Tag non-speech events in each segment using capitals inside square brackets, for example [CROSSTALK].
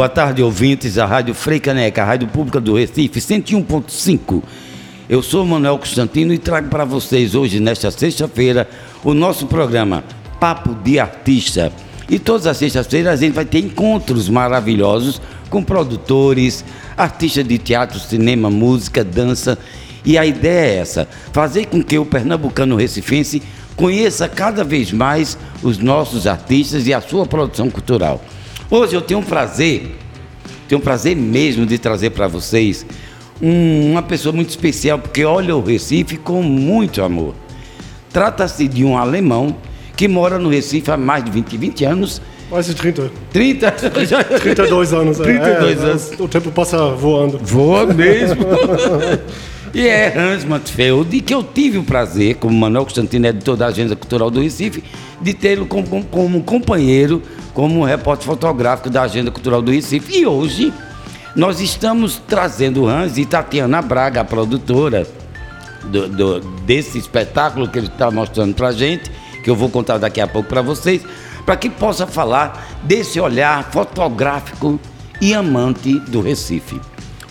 Boa tarde, ouvintes da Rádio Freicaneca, a Rádio Pública do Recife, 101.5. Eu sou Manuel Constantino e trago para vocês hoje, nesta sexta-feira, o nosso programa Papo de Artista. E todas as sextas-feiras a gente vai ter encontros maravilhosos com produtores, artistas de teatro, cinema, música, dança. E a ideia é essa: fazer com que o pernambucano recifense conheça cada vez mais os nossos artistas e a sua produção cultural. Hoje eu tenho um prazer, tenho um prazer mesmo de trazer para vocês um, uma pessoa muito especial, porque olha o Recife com muito amor. Trata-se de um alemão que mora no Recife há mais de 20, 20 anos. Mais de 30. 30? 32 anos. 32 é, anos. O tempo passa voando. Voa mesmo. [LAUGHS] e é Hans Matfeld, que eu tive o prazer, como Manuel Constantino, editor da Agenda Cultural do Recife, de tê-lo como, como companheiro como repórter fotográfico da Agenda Cultural do Recife. E hoje nós estamos trazendo Hans e Tatiana Braga, a produtora do, do, desse espetáculo que ele está mostrando para gente, que eu vou contar daqui a pouco para vocês, para que possa falar desse olhar fotográfico e amante do Recife.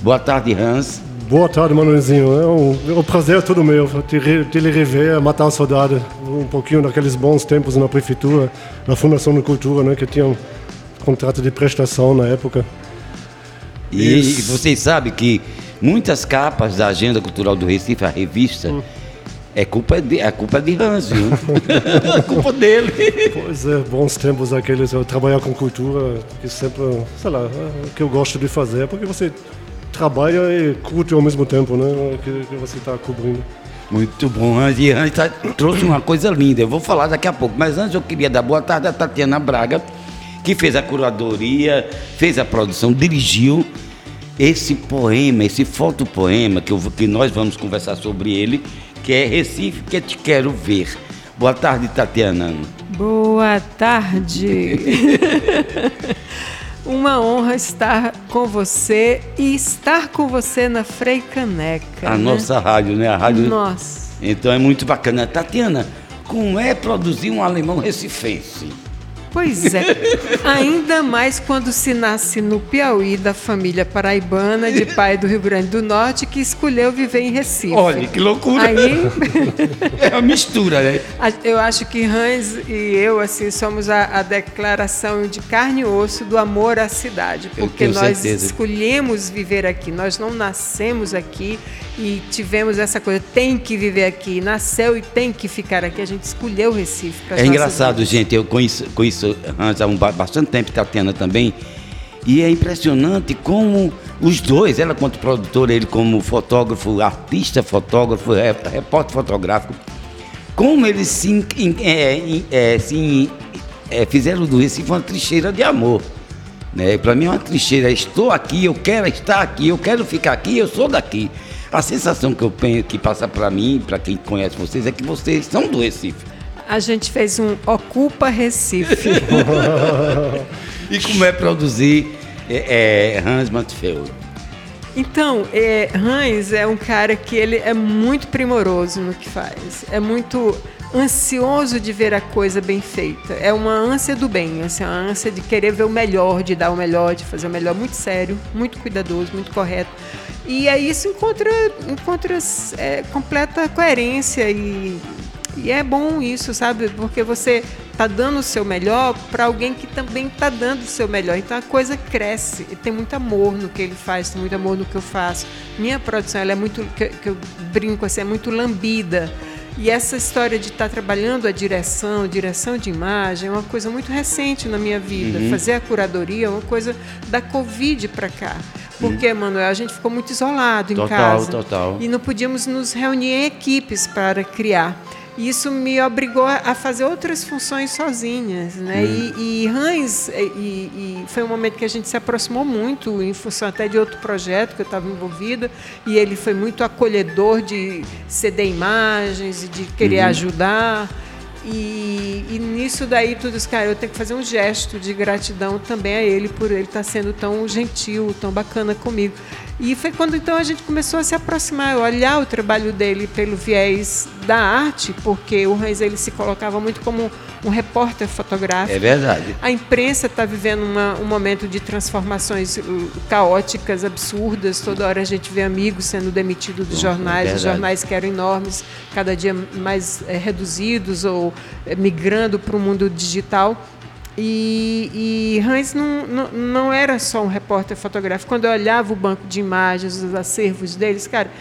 Boa tarde, Hans. Boa tarde, Manuelzinho. É um, é um prazer todo meu de, de lhe rever, matar a saudade um pouquinho daqueles bons tempos na prefeitura, na Fundação de Cultura, né, que tinha um contrato de prestação na época. E, e vocês sabem que muitas capas da Agenda Cultural do Recife, a revista, hum. é culpa de, é culpa de Hans, viu? é [LAUGHS] culpa dele. Pois é, bons tempos aqueles. Eu trabalhar com cultura, que sempre, sei lá, é o que eu gosto de fazer, porque você trabalha e curte ao mesmo tempo, né? Que, que você está cobrindo. Muito bom. E Anjo tá, trouxe uma coisa linda. Eu vou falar daqui a pouco. Mas antes eu queria dar boa tarde a Tatiana Braga, que fez a curadoria, fez a produção, dirigiu esse poema, esse fotopoema, que, eu, que nós vamos conversar sobre ele, que é Recife que te quero ver. Boa tarde, Tatiana. Boa tarde. [LAUGHS] Uma honra estar com você e estar com você na Frei Caneca. A né? nossa rádio, né? A rádio. Nossa. Então é muito bacana. Tatiana, como é produzir um alemão recifense? Pois é. Ainda mais quando se nasce no Piauí, da família paraibana, de pai do Rio Grande do Norte, que escolheu viver em Recife. Olha, que loucura. Aí... [LAUGHS] é uma mistura, né? Eu acho que Hans e eu, assim, somos a, a declaração de carne e osso do amor à cidade. Porque nós certeza. escolhemos viver aqui. Nós não nascemos aqui e tivemos essa coisa, tem que viver aqui, nasceu e tem que ficar aqui. A gente escolheu Recife. É engraçado, gente, eu conheço, conheço há um, bastante tempo, Tatiana também, e é impressionante como os dois, ela quanto produtora, ele como fotógrafo, artista fotógrafo, repórter fotográfico, como eles se, é, é, se é, fizeram do Recife uma trincheira de amor. Né? Para mim é uma trincheira, estou aqui, eu quero estar aqui, eu quero ficar aqui, eu sou daqui. A sensação que eu tenho que passa para mim, para quem conhece vocês, é que vocês são do Recife. A gente fez um Ocupa Recife. [LAUGHS] e como é produzir é, é, Hans Matfeld? Então, é, Hans é um cara que ele é muito primoroso no que faz. É muito ansioso de ver a coisa bem feita. É uma ânsia do bem, assim, uma ânsia de querer ver o melhor, de dar o melhor, de fazer o melhor. Muito sério, muito cuidadoso, muito correto. E aí isso encontra, encontra é, completa coerência e, e é bom isso, sabe? Porque você está dando o seu melhor para alguém que também está dando o seu melhor. Então a coisa cresce. E tem muito amor no que ele faz, tem muito amor no que eu faço. Minha produção ela é muito, que, que eu brinco assim, é muito lambida. E essa história de estar tá trabalhando a direção, direção de imagem, é uma coisa muito recente na minha vida. Uhum. Fazer a curadoria é uma coisa da Covid para cá. Porque, Manuel, a gente ficou muito isolado em total, casa. Total, total. E não podíamos nos reunir em equipes para criar. Isso me obrigou a fazer outras funções sozinhas, né? Hum. E, e Hans, e, e, foi um momento que a gente se aproximou muito, em função até de outro projeto que eu estava envolvida, e ele foi muito acolhedor de ceder imagens e de querer uhum. ajudar. E, e, nisso daí tudo isso, cara, eu tenho que fazer um gesto de gratidão também a ele por ele estar tá sendo tão gentil, tão bacana comigo. E foi quando então a gente começou a se aproximar, olhar o trabalho dele pelo viés da arte, porque o Hans ele se colocava muito como um repórter fotográfico. É verdade. A imprensa está vivendo uma, um momento de transformações uh, caóticas, absurdas. Toda hora a gente vê amigos sendo demitidos dos jornais, é os jornais que eram enormes, cada dia mais é, reduzidos ou é, migrando para o mundo digital. E, e Hans não, não, não, era só um repórter fotográfico. Quando eu olhava o banco de imagens, os acervos deles, cara,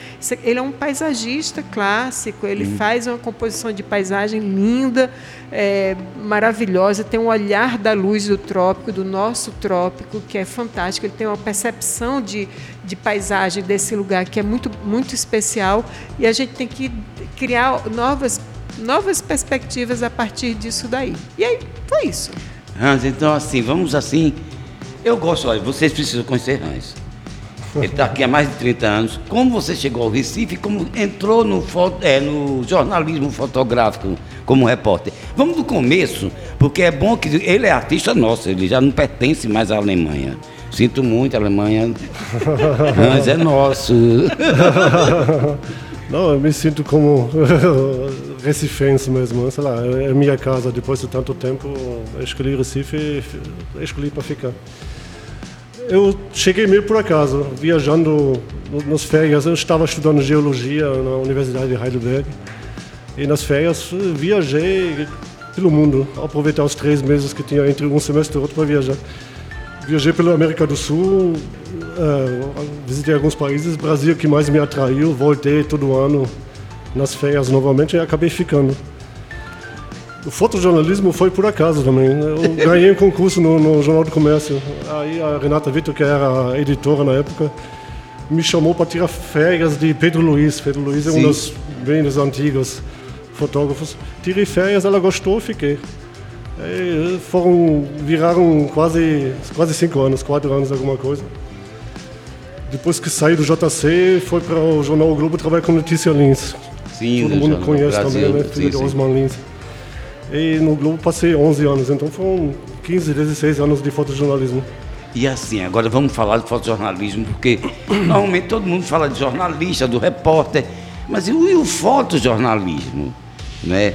ele é um paisagista clássico, ele hum. faz uma composição de paisagem linda, é, maravilhosa, tem um olhar da luz do trópico, do nosso trópico, que é fantástico. Ele tem uma percepção de, de paisagem desse lugar que é muito, muito especial e a gente tem que criar novas, novas perspectivas a partir disso daí. E aí, foi isso. Hans, então assim, vamos assim. Eu gosto, olha, vocês precisam conhecer Hans. Ele está aqui há mais de 30 anos. Como você chegou ao Recife, como entrou no, é, no jornalismo fotográfico como repórter? Vamos do começo, porque é bom que ele é artista nosso, ele já não pertence mais à Alemanha. Sinto muito, a Alemanha. [LAUGHS] Hans é nosso. Não, eu me sinto como recifense mesmo, sei lá, é minha casa, depois de tanto tempo, escolhi Recife, escolhi para ficar. Eu cheguei meio por acaso, viajando nas férias, eu estava estudando geologia na Universidade de Heidelberg, e nas férias viajei pelo mundo, aproveitar os três meses que tinha entre um semestre e outro para viajar. Viajei pela América do Sul, uh, visitei alguns países, Brasil que mais me atraiu, voltei todo ano nas férias novamente e acabei ficando. O fotojornalismo foi por acaso também. Eu [LAUGHS] ganhei um concurso no, no Jornal do Comércio. Aí a Renata Vitor, que era a editora na época, me chamou para tirar férias de Pedro Luiz. Pedro Luiz é Sim. um dos bem dos antigos fotógrafos. Tirei férias, ela gostou, fiquei. Aí foram, viraram quase, quase cinco anos, quatro anos, alguma coisa. Depois que saí do JC, foi para o Jornal o Globo trabalhar com Notícia Lins. Sim, Todo mundo conhece Brasil, também, né? Filho de Osman Lins. E no Globo passei 11 anos, então foram 15, 16 anos de fotojornalismo. E assim, agora vamos falar de fotojornalismo, porque normalmente todo mundo fala de jornalista, do repórter, mas e o, e o fotojornalismo? Né?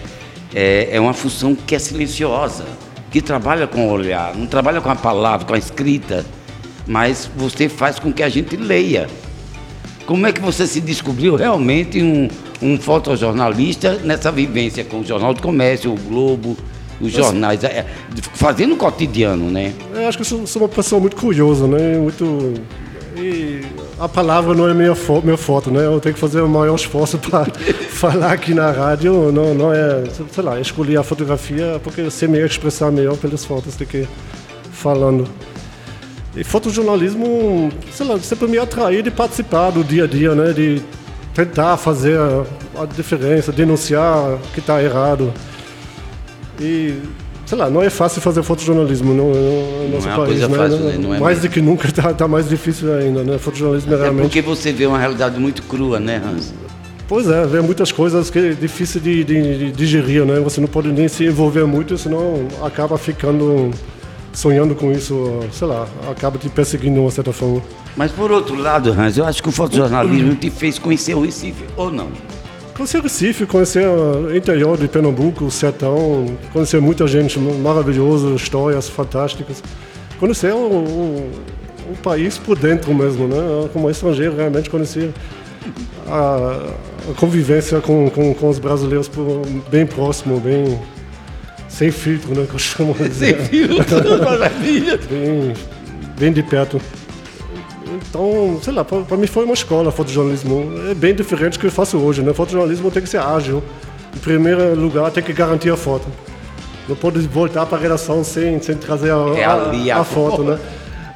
É, é uma função que é silenciosa, que trabalha com o olhar, não trabalha com a palavra, com a escrita mas você faz com que a gente leia. Como é que você se descobriu realmente um, um fotojornalista nessa vivência com o Jornal do Comércio, o Globo, os jornais, é, fazendo o cotidiano, né? Eu acho que eu sou, sou uma pessoa muito curiosa, né? Muito e a palavra não é minha, fo minha foto, né? Eu tenho que fazer o maior esforço para [LAUGHS] falar aqui na rádio. Não, não é, sei lá, escolhi a fotografia porque eu sei me expressar melhor pelas fotos do que falando. E fotojornalismo, sei lá, sempre me atraiu de participar do dia a dia, né? De tentar fazer a, diferença, denunciar que está errado. E, sei lá, não é fácil fazer fotojornalismo no, no nosso não é país, né? Fácil, né? Não é mais mesmo. do que nunca está tá mais difícil ainda, né? Fotojornalismo é realmente... Porque você vê uma realidade muito crua, né, Hans? Pois é, vê muitas coisas que é difícil de, de, de digerir, né? Você não pode nem se envolver muito, senão acaba ficando sonhando com isso, sei lá, acaba te perseguindo de uma certa forma. Mas por outro lado, Hans, eu acho que o fotojornalismo te fez conhecer o Recife, ou não? Conhecer o Recife, conhecer o interior de Pernambuco, o sertão, conhecer muita gente maravilhosa, histórias fantásticas. Conhecer o, o, o país por dentro mesmo, né? Como estrangeiro, realmente conhecer a, a convivência com, com, com, os brasileiros por, bem próximo, bem sem filtro, né? Que eu chamo [LAUGHS] Sem filtro, [LAUGHS] maravilha. bem, bem de perto. Então, sei lá, para mim foi uma escola fotojornalismo. É bem diferente do que eu faço hoje, né? Fotojornalismo tem que ser ágil. Em primeiro lugar, tem que garantir a foto. Não pode voltar para a redação sem, sem trazer a, é a, a, a foto, né?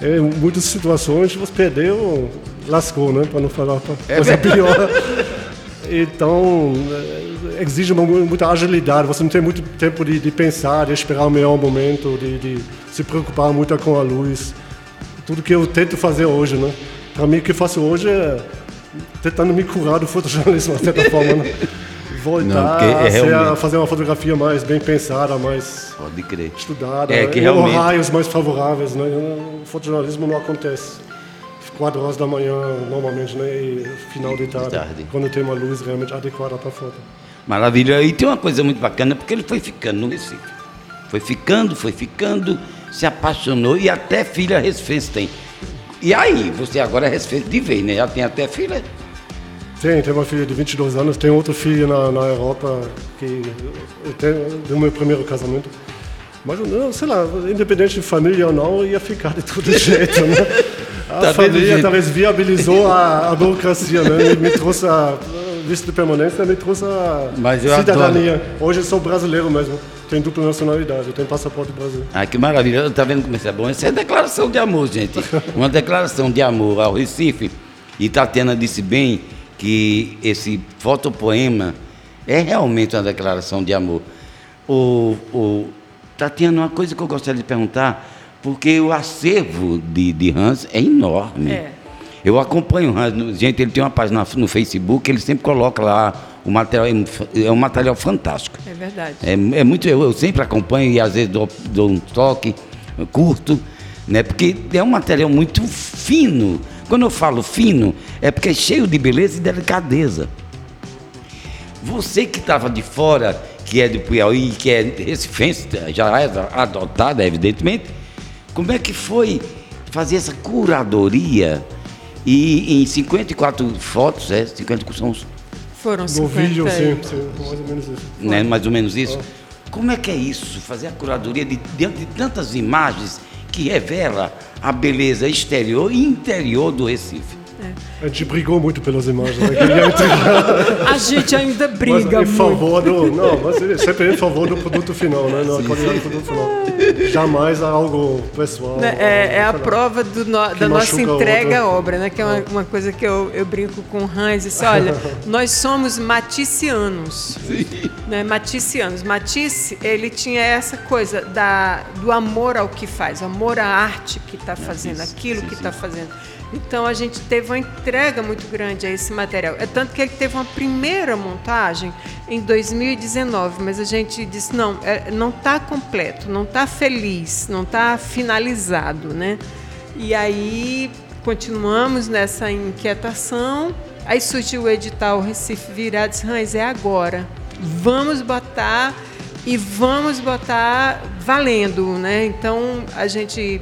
Em muitas situações, você perdeu, lascou, né? Para não falar é coisa é pior. [LAUGHS] Então, exige uma, muita agilidade. Você não tem muito tempo de, de pensar, de esperar o melhor momento, de, de, se preocupar muito com a luz. Tudo que eu tento fazer hoje, né? Para mim, o que eu faço hoje é tentando me curar do fotojornalismo, de certa forma, né? [LAUGHS] Voltar não, é realmente... a fazer uma fotografia mais bem pensada, mais Pode crer. estudada, é, que realmente... raios mais favoráveis, né? O fotojornalismo não acontece 4 horas da manhã, normalmente, né? E final de tarde, tarde. quando tem uma luz realmente adequada para foto. Maravilha. E tem uma coisa muito bacana, porque ele foi ficando no Recife. Foi ficando, foi ficando, se apaixonou e até filha recifense tem. E aí, você agora é recifense de vez, né? Já tem até filha? Tem, tem uma filha de 22 anos, tem outra filha na, na Europa que tem, do meu primeiro casamento. Mas, não, sei lá, independente de família ou não, ia ficar de todo [LAUGHS] jeito, né? A Tá família talvez viabilizou a, a burocracia, né? Me trouxe a visto de permanência, me trouxe a Mas eu cidadania. Hoje eu sou brasileiro mesmo, tenho dupla nacionalidade, tenho passaporte do Brasil. Ah, que maravilha. Tá vendo como isso é bom? Isso é declaração de amor, gente. [LAUGHS] Uma declaração de amor ao Recife. E Tatiana disse bem que esse fotopoema é realmente uma declaração de amor. O, o, Tatiana, uma coisa que eu gostaria de perguntar, porque o acervo de, de Hans é enorme. É. Eu acompanho gente, ele tem uma página no Facebook, ele sempre coloca lá o material, é um material fantástico. É verdade. É, é muito, eu, eu sempre acompanho e às vezes dou, dou um toque curto, né? Porque é um material muito fino. Quando eu falo fino, é porque é cheio de beleza e delicadeza. Você que estava de fora, que é do Piauí, que é recifense, já é adotada, evidentemente, como é que foi fazer essa curadoria e em 54 fotos, é? 50 são os Foram No 50. vídeo, sim, sim, mais ou menos isso. né? mais ou menos isso. Como é que é isso? Fazer a curadoria de, diante de tantas imagens que revela a beleza exterior e interior do Recife. A gente brigou muito pelas imagens, né? A gente ainda mas briga em muito. favor do. Não, mas é sempre em favor do produto final, né? Na qualidade do produto final. Jamais algo pessoal. Né, É, é a prova do no- da nossa entrega à obra, né? Que é uma, uma coisa que eu, eu brinco com o Hans. Disse, olha, [LAUGHS] nós somos maticianos. Né? Maticianos. Matisse, ele tinha essa coisa da, do amor ao que faz, amor à arte que está fazendo, isso, aquilo sim, que sim. está fazendo. Então a gente teve uma entrega muito grande a esse material. É tanto que ele teve uma primeira montagem em 2019, mas a gente disse não, é, não está completo, não está feliz, não está finalizado, né? E aí continuamos nessa inquietação. Aí surgiu o edital Recife Virado, disse, Hans, é agora. Vamos botar e vamos botar valendo, né? Então a gente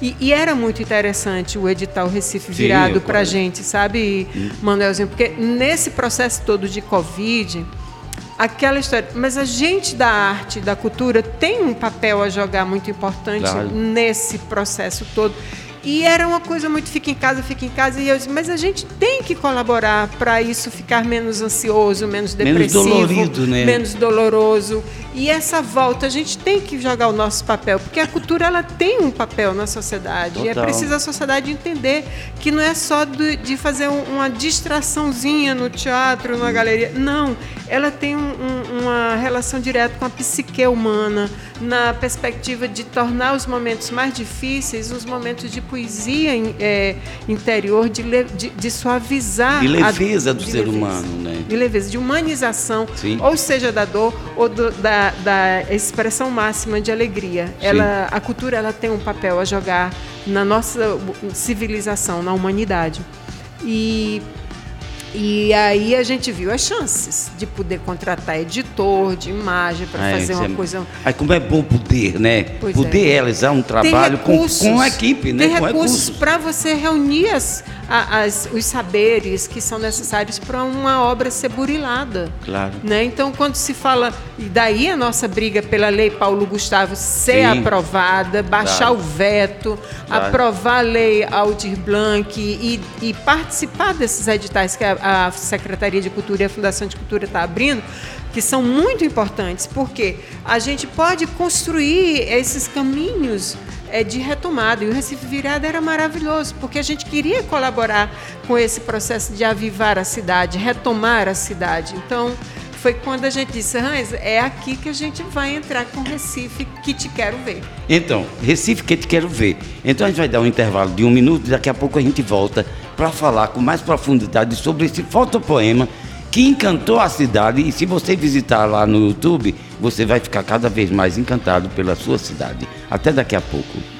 e, e era muito interessante o edital Recife Sim, virado para a gente, sabe, Manuelzinho? Porque nesse processo todo de Covid, aquela história. Mas a gente da arte, da cultura, tem um papel a jogar muito importante Claro. nesse processo todo. E era uma coisa muito fica em casa, fica em casa. E eu disse, mas a gente tem que colaborar para isso ficar menos ansioso, menos Menos depressivo, dolorido, né? menos doloroso. E essa volta, a gente tem que jogar o nosso papel, porque a cultura ela tem um papel na sociedade. E é Total. preciso a sociedade entender que não é só do- de fazer um- uma distraçãozinha no teatro, na galeria. Não, ela tem um- um- uma relação direta com a psique humana, na perspectiva de tornar os momentos mais difíceis os momentos de poesia é, interior, de, le- de- de suavizar. De a- leveza do de ser leveza. humano, né? De leveza, de humanização, Sim. ou seja, da dor ou do- da, da expressão máxima de alegria. Ela, a cultura ela tem um papel a jogar na nossa civilização, na humanidade. E, e aí a gente viu as chances de poder contratar editor de imagem para Ai, fazer isso uma é- coisa Aí como é bom poder, né? Pois poder é. realizar um trabalho com, com a equipe, né? Tem com recursos para você reunir as, a- as- os saberes que são necessários para uma obra ser burilada. Claro. Né? Então, quando se fala, e daí a nossa briga pela lei Paulo Gustavo ser Sim. aprovada, baixar Claro. o veto, Claro. aprovar a lei Aldir Blanc e, e participar desses editais que a, a Secretaria de Cultura e a Fundação de Cultura está abrindo, que são muito importantes, porque a gente pode construir esses caminhos é, de retomada. E o Recife Virado era maravilhoso, porque a gente queria colaborar com esse processo de avivar a cidade, retomar a cidade. Então, foi quando a gente disse, Hans, é aqui que a gente vai entrar com Recife, que te quero ver. Então, Recife que te quero ver. Então a gente vai dar um intervalo de um minuto daqui a pouco a gente volta para falar com mais profundidade sobre esse fotopoema que encantou a cidade. E se você visitar lá no YouTube, você vai ficar cada vez mais encantado pela sua cidade. Até daqui a pouco.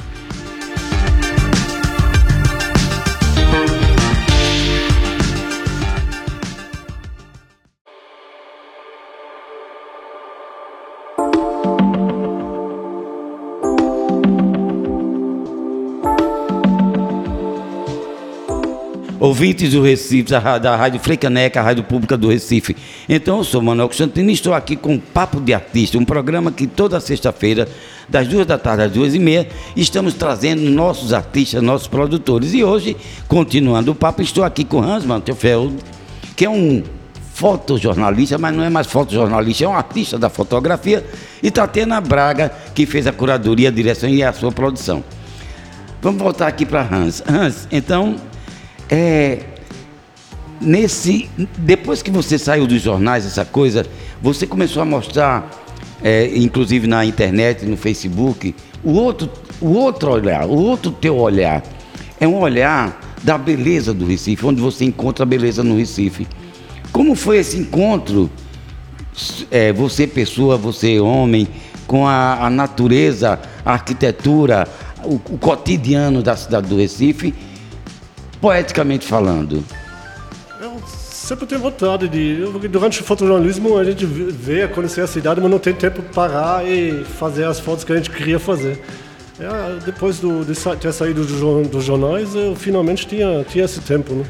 Ouvintes do Recife, da, Rádio Freicaneca, a Rádio Pública do Recife. Então, eu sou Manuel Constantino e estou aqui com o Papo de Artista, um programa que toda sexta-feira, das duas da tarde às duas e meia, estamos trazendo nossos artistas, nossos produtores. E hoje, continuando o papo, estou aqui com Hans Mantefeld, que é um fotojornalista, mas não é mais fotojornalista, é um artista da fotografia, e Tatiana Braga, que fez a curadoria, a direção e a sua produção. Vamos voltar aqui para Hans. Hans, então, é, nesse, depois que você saiu dos jornais, essa coisa, você começou a mostrar, é, inclusive na internet, no Facebook, o outro, o outro olhar, o outro teu olhar. É um olhar da beleza do Recife, onde você encontra a beleza no Recife. Como foi esse encontro, é, você pessoa, você homem, com a, a natureza, a arquitetura, o, o, cotidiano da cidade do Recife, poeticamente falando? Eu sempre tenho vontade de. Durante o fotojornalismo a gente vê, conhecer a cidade, mas não tem tempo para parar e fazer as fotos que a gente queria fazer. É, depois do, de ter saído dos jornais, eu finalmente tinha, tinha esse tempo. Né?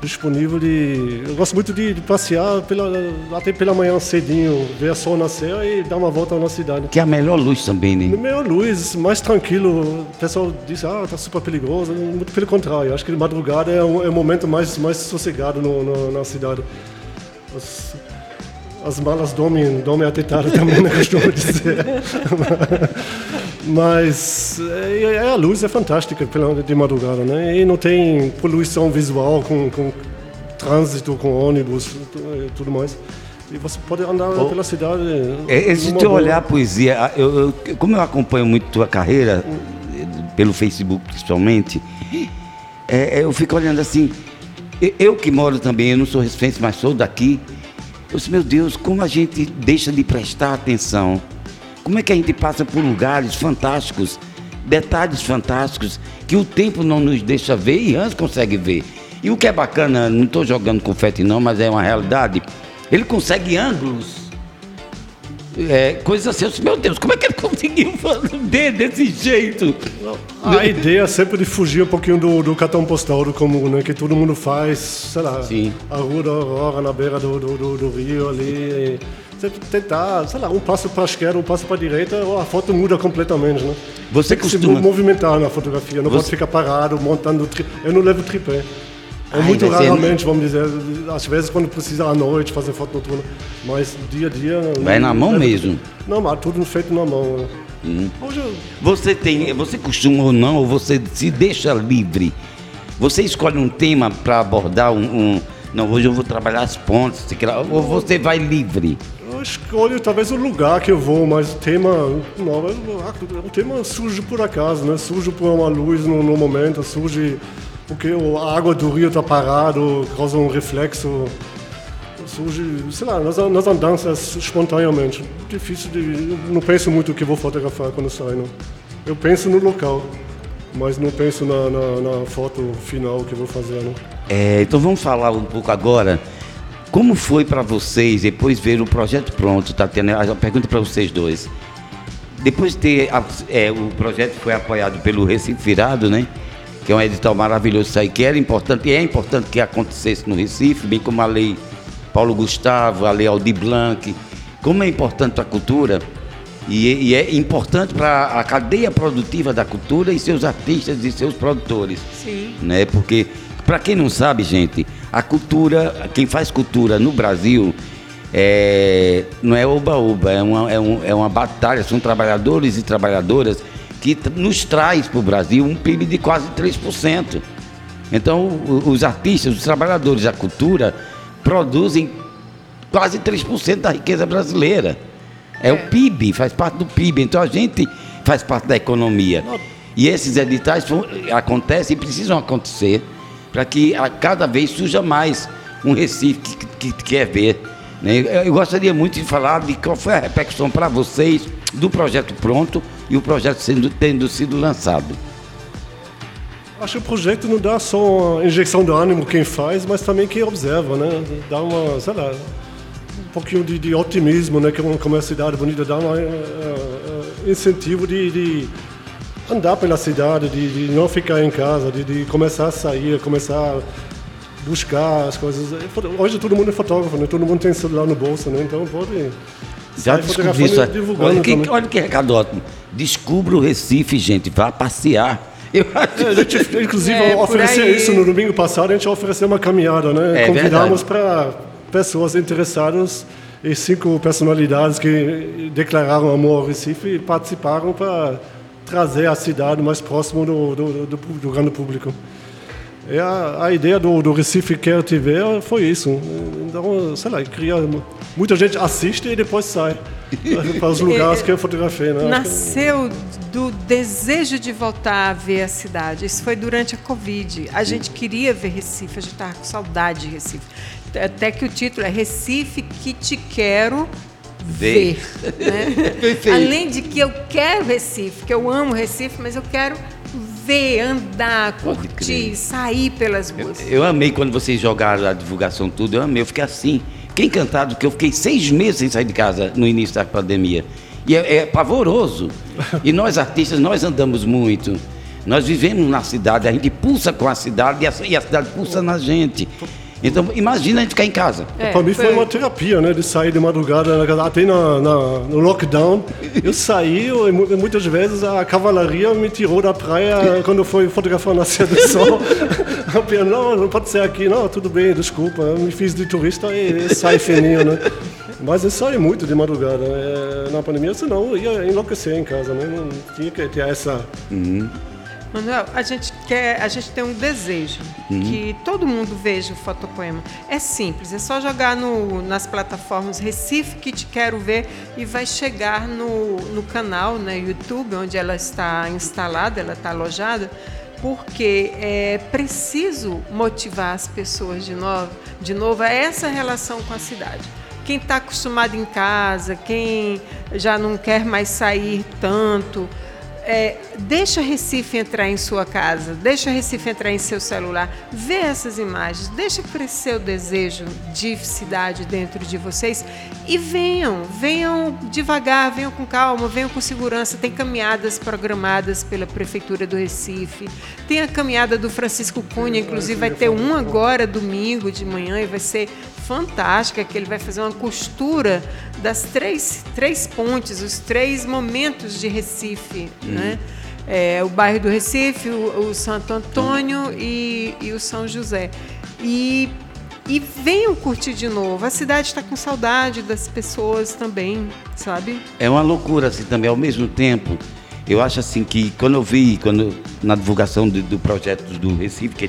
Disponível de. Eu gosto muito de, de passear pela, até pela manhã cedinho, ver a sol nascer e dar uma volta na cidade. Que é a melhor luz também, né? Melhor luz, mais tranquilo. O pessoal diz, ah, tá super perigoso. Muito pelo contrário, acho que de madrugada é, um, é o momento mais, mais sossegado no, no, na cidade. As, as malas dormem, dormem até tarde também, né, [LAUGHS] costumo dizer. Mas é, é, a luz é fantástica de madrugada, né? E não tem poluição visual com, com trânsito, com ônibus e tudo mais. E você pode andar oh, pela cidade. É, esse teu olhar a poesia, eu, eu, como eu acompanho muito tua carreira, pelo Facebook principalmente, é, eu fico olhando assim. Eu que moro também, eu não sou recifense, mas sou daqui. Eu disse, meu Deus, como a gente deixa de prestar atenção como é que a gente passa por lugares fantásticos, detalhes fantásticos, que o tempo não nos deixa ver e Hans consegue ver. E o que é bacana, não estou jogando confete não, mas é uma realidade, ele consegue ângulos. É, coisas assim, disse, meu Deus, como é que ele [LAUGHS] conseguiu fazer desse jeito? A ideia é sempre de fugir um pouquinho do, do cartão postal do comum, né? Que todo mundo faz, sei lá, Sim. a rua da Aurora na beira do, do, do, do rio ali. E tentar, sei lá, um passo para a esquerda, um passo para a direita, a foto muda completamente, né? Você Tem costuma... se movimentar na fotografia, não Você... pode ficar parado, montando... Tri... Eu não levo tripé. É Ai, muito raramente, ser... vamos dizer, às vezes quando precisa à noite fazer foto noturna, mas dia a dia... Vai na mão mesmo? Não, mas tudo feito na mão, né? Hum. Hoje. Você tem, você costuma ou não, ou você se deixa livre? Você escolhe um tema para abordar um, um, Não, hoje eu vou trabalhar as pontes, ou você vai livre? Eu escolho talvez o lugar que eu vou, mas o tema, não, o tema surge por acaso, né? Surge por uma luz no, no momento, surge porque a água do rio está parada, causa um reflexo, surge, sei lá, nas, nas andanças espontaneamente. Difícil de, não penso muito o que vou fotografar quando saio, não. Eu penso no local, mas não penso na, na, na foto final que vou fazer, não. É, então vamos falar um pouco agora como foi para vocês depois ver o projeto pronto, Tatiana? A pergunta para vocês dois. Depois de ter é, o projeto foi apoiado pelo Recife Virado, né? Que é um edital maravilhoso aí, que era importante e é importante que acontecesse no Recife, bem como a lei Paulo Gustavo, a lei Aldir Blanc. Como é importante para a cultura e, e é importante para a cadeia produtiva da cultura e seus artistas e seus produtores. Sim. Né? Porque, para quem não sabe, gente, a cultura, quem faz cultura no Brasil é, não é oba-oba, é uma, é, um, é uma batalha, são trabalhadores e trabalhadoras que nos traz para o Brasil um PIB de quase 3%. Então, os artistas, os trabalhadores da cultura produzem quase 3% da riqueza brasileira. É, é, o PIB, faz parte do PIB. Então, a gente faz parte da economia. E esses editais acontecem e precisam acontecer para que a cada vez surja mais um Recife que, que, que quer ver. Né? Eu gostaria muito de falar de qual foi a repercussão para vocês do projeto pronto e o projeto sendo, tendo sido lançado. Acho que o projeto não dá só uma injeção de ânimo quem faz, mas também quem observa, né? Dá uma, sei lá, um pouquinho de, de otimismo, né? Como é uma cidade bonita, dá um uh, uh, incentivo de, de andar pela cidade, de, de não ficar em casa, de, de, começar a sair, começar buscar as coisas. Hoje todo mundo é fotógrafo, né? todo mundo tem celular no bolso, né? então pode. Já descobri isso. Olha que, olha que recado ótimo. Descubra o Recife, gente. Vá passear. [LAUGHS] Eu acho... é, a gente, inclusive, é, ofereceu isso no domingo passado, a gente ofereceu uma caminhada, né? É, Convidamos para pessoas interessadas e cinco personalidades que declararam amor ao Recife e participaram para trazer a cidade mais próximo do, do, do, do grande público. E a, a ideia do, do Recife Quer Te Ver foi isso. Então, sei lá, cria, muita gente assiste e depois sai [LAUGHS] para os lugares que eu fotografei. Né? Nasceu do desejo de voltar a ver a cidade. Isso foi durante a Covid. A gente queria ver Recife, a gente estava com saudade de Recife. Até que o título é Recife que te quero ver. ver né? [LAUGHS] Além de que eu quero Recife, que eu amo Recife, mas eu quero ver, andar, curtir, sair pelas ruas. Eu, eu, amei quando vocês jogaram a divulgação tudo, eu amei, eu fiquei assim, fiquei encantado, porque eu fiquei seis meses sem sair de casa no início da pandemia. E é, é pavoroso. [LAUGHS] E nós artistas, nós andamos muito. Nós vivemos na cidade, a gente pulsa com a cidade e a, e a cidade pulsa na gente. Então, imagina a gente ficar em casa. É, para mim foi, foi, uma terapia, né? De sair de madrugada, até na, na, no lockdown. Eu saí e muitas vezes a cavalaria me tirou da praia quando eu fui fotografar na Serra do Sol. [LAUGHS] eu não, não pode ser aqui. Não, tudo bem, desculpa. Eu me fiz de turista e, e saí fininho, né? Mas eu saí muito de madrugada. Né? Na pandemia, senão eu ia enlouquecer em casa, né? Não tinha que ter essa... Uhum Manuel, a gente quer, a gente tem um desejo uhum. que todo mundo veja o fotopoema. É simples, é só jogar no, nas plataformas Recife que te quero ver e vai chegar no, no canal, no né, YouTube, onde ela está instalada, ela está alojada, porque é preciso motivar as pessoas de novo, de novo a essa relação com a cidade quem está acostumado em casa, quem já não quer mais sair tanto, é, deixa Recife entrar em sua casa, deixa Recife entrar em seu celular, vê essas imagens, deixa crescer o desejo de cidade dentro de vocês e venham, venham devagar, venham com calma, venham com segurança. Tem caminhadas programadas pela Prefeitura do Recife, tem a caminhada do Francisco Cunha, inclusive vai ter um agora domingo de manhã e vai ser fantástica, que ele vai fazer uma costura das três, três pontes, os três momentos de Recife, hum. né? É, o bairro do Recife, o, o Santo Antônio e, e, o São José. E, e venham curtir de novo. A cidade está com saudade das pessoas também, sabe? É uma loucura assim também, ao mesmo tempo. Eu acho assim que quando eu vi, quando na divulgação do, do projeto do Recife, que,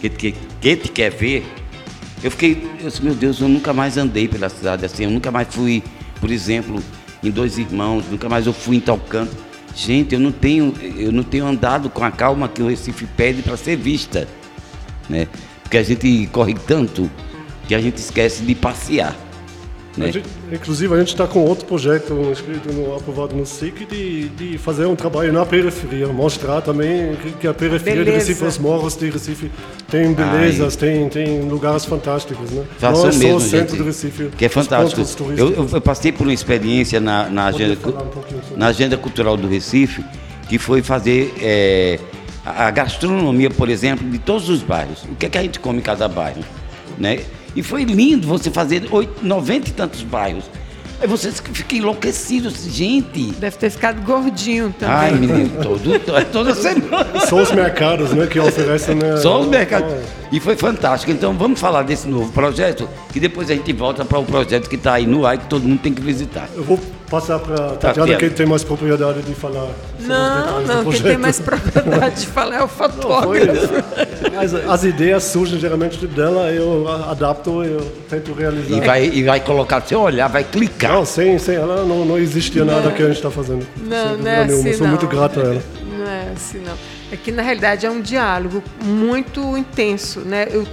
que, que, que te quer ver, eu fiquei, eu disse, meu Deus, eu nunca mais andei pela cidade assim, eu nunca mais fui, por exemplo, em Dois Irmãos, nunca mais eu fui em tal canto. Gente, eu não tenho, eu não tenho andado com a calma que o Recife pede para ser vista, né? Porque a gente corre tanto que a gente esquece de passear. Né? A gente, inclusive, a gente está com outro projeto inscrito no, aprovado no SIC de, de fazer um trabalho na periferia, mostrar também que, a periferia Beleza. de Recife, os morros de Recife, tem belezas, tem, tem lugares fantásticos. Né? Não é só o centro gente, do Recife. Que é fantástico. Eu, eu, passei por uma experiência na, na, agenda, um na agenda cultural do Recife, que foi fazer é, a gastronomia, por exemplo, de todos os bairros. O que é que a gente come em cada bairro? Né? E foi lindo você fazer 90 e tantos bairros. Aí você fica enlouquecido, gente. Deve ter ficado gordinho também. Ai, menino, todo, toda semana. [LAUGHS] São os mercados, né, que oferecem. Né? Só os mercados. E foi fantástico. Então vamos falar desse novo projeto, que depois a gente volta para o projeto que está aí no ar, que todo mundo tem que visitar. Eu vou passar para a tá, Tatiana, quem tem mais propriedade de falar. Não, não, quem tem mais propriedade de falar é o fotógrafo. Não, as, as, ideias surgem geralmente dela, eu adapto, eu tento realizar. E vai, e vai colocar seu olhar, vai clicar. Não, sem, sem ela não, não existia não, nada que a gente está fazendo. Não, não é assim, Eu sou muito grato a ela. Não é assim, não. É que na realidade é um diálogo muito intenso, né? Eu,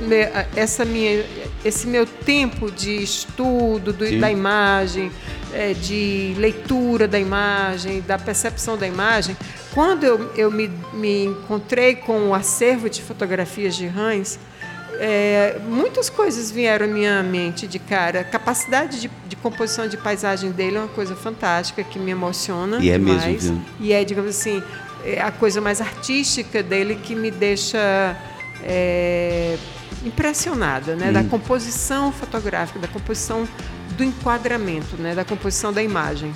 essa minha, esse meu tempo de estudo do, da imagem, é, de leitura da imagem, da percepção da imagem, quando eu, eu me, me encontrei com o acervo de fotografias de Hans, é, muitas coisas vieram à minha mente de cara. A capacidade de, de, composição de paisagem dele é uma coisa fantástica que me emociona. E é demais. mesmo. Viu? E é, digamos assim, é a coisa mais artística dele que me deixa é, impressionada, né, da composição fotográfica, da composição do enquadramento, né, da composição da imagem.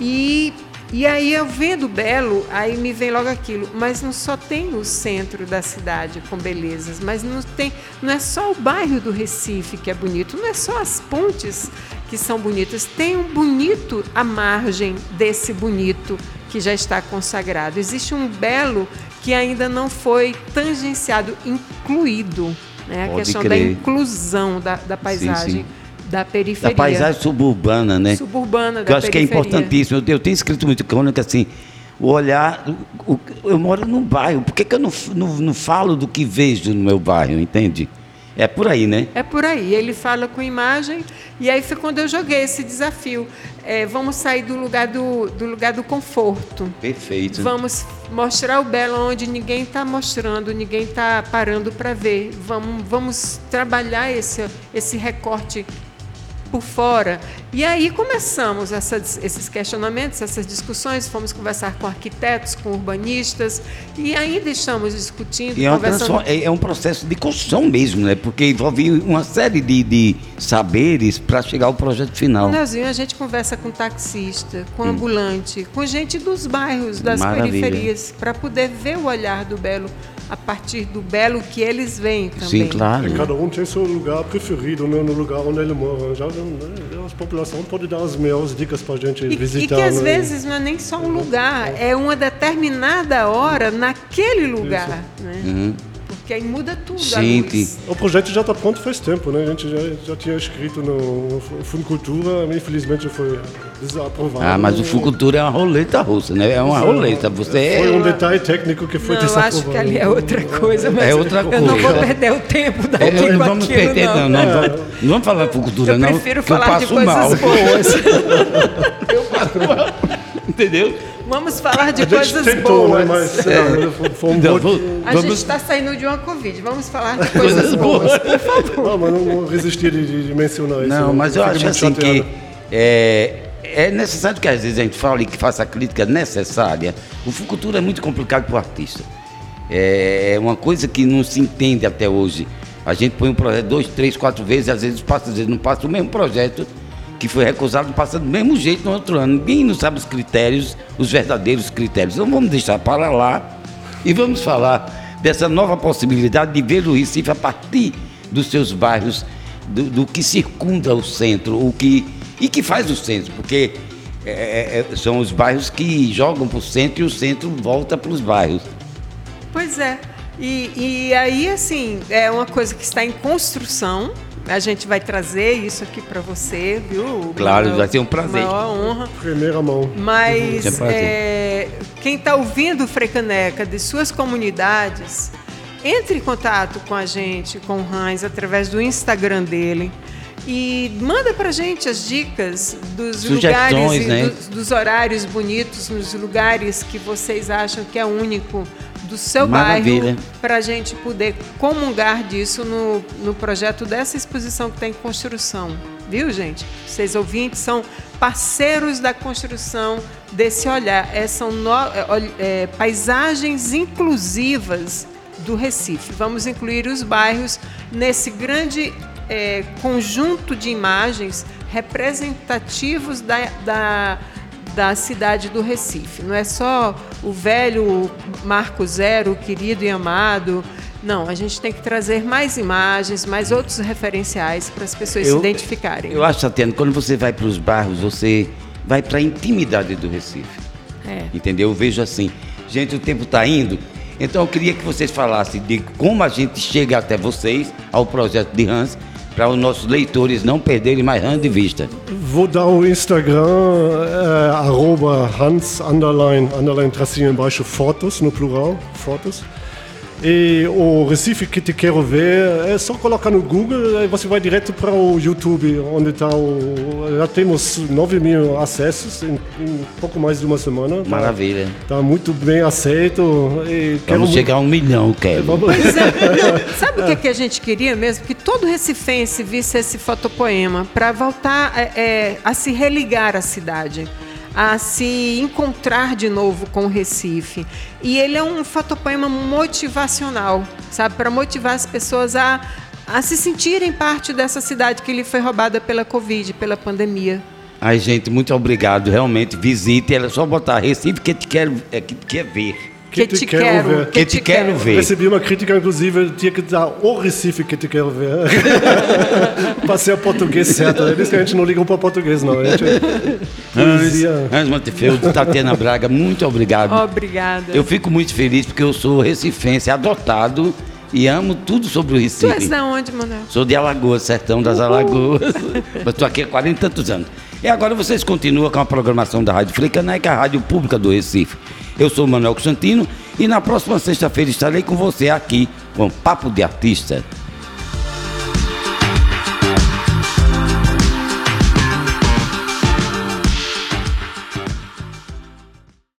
E e aí eu vendo Belo, aí me vem logo aquilo, mas não só tem o centro da cidade com belezas, mas não tem, não é só o bairro do Recife que é bonito, não é só as pontes que são bonitas, tem um bonito à margem desse bonito que já está consagrado. Existe um belo que ainda não foi tangenciado, incluído, né? A Pode questão da crer. inclusão da, da paisagem sim. Da periferia. Da paisagem suburbana, né? suburbana que da eu acho que é periferia. importantíssimo. Eu, eu tenho escrito muito crônica assim, o olhar. o- o- eu moro num bairro, por que, que eu não, não, não falo do que vejo no meu bairro, entende? É por aí, né? É por aí. Ele fala com imagem e aí foi quando eu joguei esse desafio. É, vamos sair do lugar do, do lugar do conforto. Perfeito. Vamos mostrar o belo onde ninguém está mostrando, ninguém está parando para ver. Vamos, vamos trabalhar esse, esse recorte por fora. E aí começamos essas, esses questionamentos, essas discussões, fomos conversar com arquitetos, com urbanistas, e ainda estamos discutindo, E é, conversando. é- é um processo de construção mesmo, né? Porque envolve uma série de, de saberes para chegar ao projeto final. Leozinho, a gente conversa com taxista, com ambulante, com gente dos bairros, das Maravilha. periferias, para poder ver o olhar do belo a partir do belo que eles veem também. Sim, claro. E cada um tem seu lugar preferido né, no lugar onde ele mora. Já, né, a população pode dar as melhores dicas para a gente E, visitar. e que às né? vezes não é nem só um lugar, é uma determinada hora naquele lugar. Né? Porque aí muda tudo. Gente. O projeto já está pronto faz tempo, né? A gente já, já tinha escrito no Fundo Cultura, mas infelizmente foi desaprovado. Ah, mas o Fucultura é uma roleta russa, né? É uma roleta. Você Foi um é. detalhe técnico que foi Não, eu desaprovado. acho que ali é outra coisa, mas É outra eu não coisa. vou perder o tempo daqui É, com não vamos aquilo, perder, não. Não, não. vamos, não vamos falar de Fucultura, Eu não. prefiro que eu falar de coisas mal. boas. [LAUGHS] Eu passo mal. Entendeu? Vamos falar de A gente coisas tentou, boas. né? Mas não, [LAUGHS] foi- um Então, A gente está saindo de uma Covid. Vamos falar de Coisas coisas boas, por favor. Não, mas não vou resistir de, de- de mencionar isso. Não, mas eu fico acho assim que é, é necessário que às vezes a gente fale que faça a crítica necessária. O Fucultura é muito complicado para o artista. É uma coisa que não se entende até hoje. A gente põe um projeto dois, três, quatro vezes, às vezes passa, às vezes não passa o mesmo projeto que foi recusado, passa do mesmo jeito no outro ano. Ninguém não sabe os critérios, os verdadeiros critérios. Então vamos deixar para lá e vamos falar dessa nova possibilidade de ver o Recife a partir dos seus bairros, do, do que circunda o centro, o que e que faz o centro, porque é, é, são os bairros que jogam para o centro e o centro volta para os bairros. Pois é. E, e aí, assim, é uma coisa que está em construção. A gente vai trazer isso aqui para você, viu? Claro, vai ser um prazer. Maior honra. Primeira mão. Mas É é, quem está ouvindo o Frecaneca de suas comunidades, entre em contato com a gente, com o Hans, através do Instagram dele. E manda pra gente as dicas dos Sugestões, lugares, e né? dos, dos horários bonitos, nos lugares que vocês acham que é único do seu Maravilha. bairro, para a gente poder comungar disso no, no projeto dessa exposição que está em construção. Viu, gente? Vocês ouvintes são parceiros da construção desse olhar. É, são no- é, é, paisagens inclusivas do Recife. Vamos incluir os bairros nesse grande é, conjunto de imagens representativos da, da, da cidade do Recife. Não é só o velho Marco Zero, querido e amado. Não, a gente tem que trazer mais imagens, mais outros referenciais para as pessoas se identificarem. Eu acho, Tatiana, quando você vai para os bairros, você vai para a intimidade do Recife. É. Entendeu? Eu vejo assim. Gente, o tempo está indo. Então eu queria que vocês falassem de como a gente chega até vocês, ao projeto de Hans, para os nossos leitores não perderem mais Hans de vista. Vou dar o Instagram, é, arroba Hans, underline, underline tracinho embaixo, fotos, no plural, fotos. E o Recife que te quero ver, é só colocar no Google e você vai direto para o YouTube, onde está o... Já temos 9 mil acessos em, em pouco mais de uma semana. Tá- Maravilha. Tá muito bem aceito. E quero Vamos muito- chegar a um milhão, Kevin. Pois é, não, [LAUGHS] sabe o que, que a gente queria mesmo? Que todo recifense visse esse fotopoema para voltar é, é, a se religar à cidade. A se encontrar de novo com o Recife. E ele é um fotopoema motivacional, sabe? Para motivar as pessoas a, a se sentirem parte dessa cidade que lhe foi roubada pela Covid, pela pandemia. Ai, gente, muito obrigado. Realmente, visite. Era só botar Recife que te quero, é, que te quer ver. Que, te, quero, ver. Que, te quero ver. Recebi uma crítica, inclusive, tinha que dar o Recife que te quero ver. [LAUGHS] para ser português certo. Eles que a gente não liga para português, não. A gente, Hans, Hans Montefeudo, Tatiana Braga, muito obrigado. Obrigada. Eu fico muito feliz porque eu sou recifense, adotado e amo tudo sobre o Recife. Tu és de onde, Manuel? Sou de Alagoas, sertão das Alagoas. Mas estou aqui há 40 e tantos anos. E agora vocês continuam com a programação da Rádio Fricaneca, a rádio pública do Recife. Eu sou o Manuel Constantino e na próxima sexta-feira estarei com você aqui com Papo de Artista.